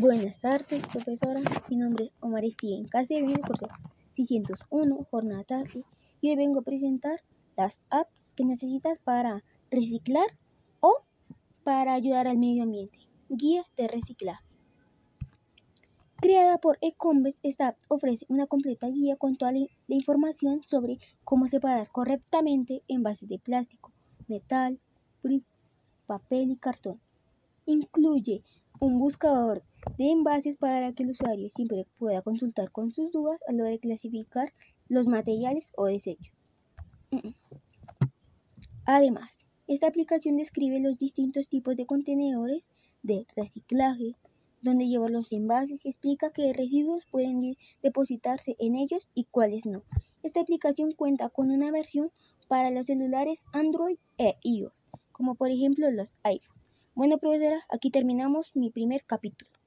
Buenas tardes, profesora. Mi nombre es Omar Steven del curso 601, jornada tarde, y hoy vengo a presentar las apps que necesitas para reciclar o para ayudar al medio ambiente. Guía de reciclaje. Creada por Ecombes, esta app ofrece una completa guía con toda la información sobre cómo separar correctamente envases de plástico, metal, bricks, papel y cartón. Incluye un buscador de envases para que el usuario siempre pueda consultar con sus dudas a la hora de clasificar los materiales o desechos. Además, esta aplicación describe los distintos tipos de contenedores de reciclaje, donde lleva los envases y explica qué residuos pueden depositarse en ellos y cuáles no. Esta aplicación cuenta con una versión para los celulares Android e iOS, como por ejemplo los iPhone. Bueno, profesora, aquí terminamos mi primer capítulo.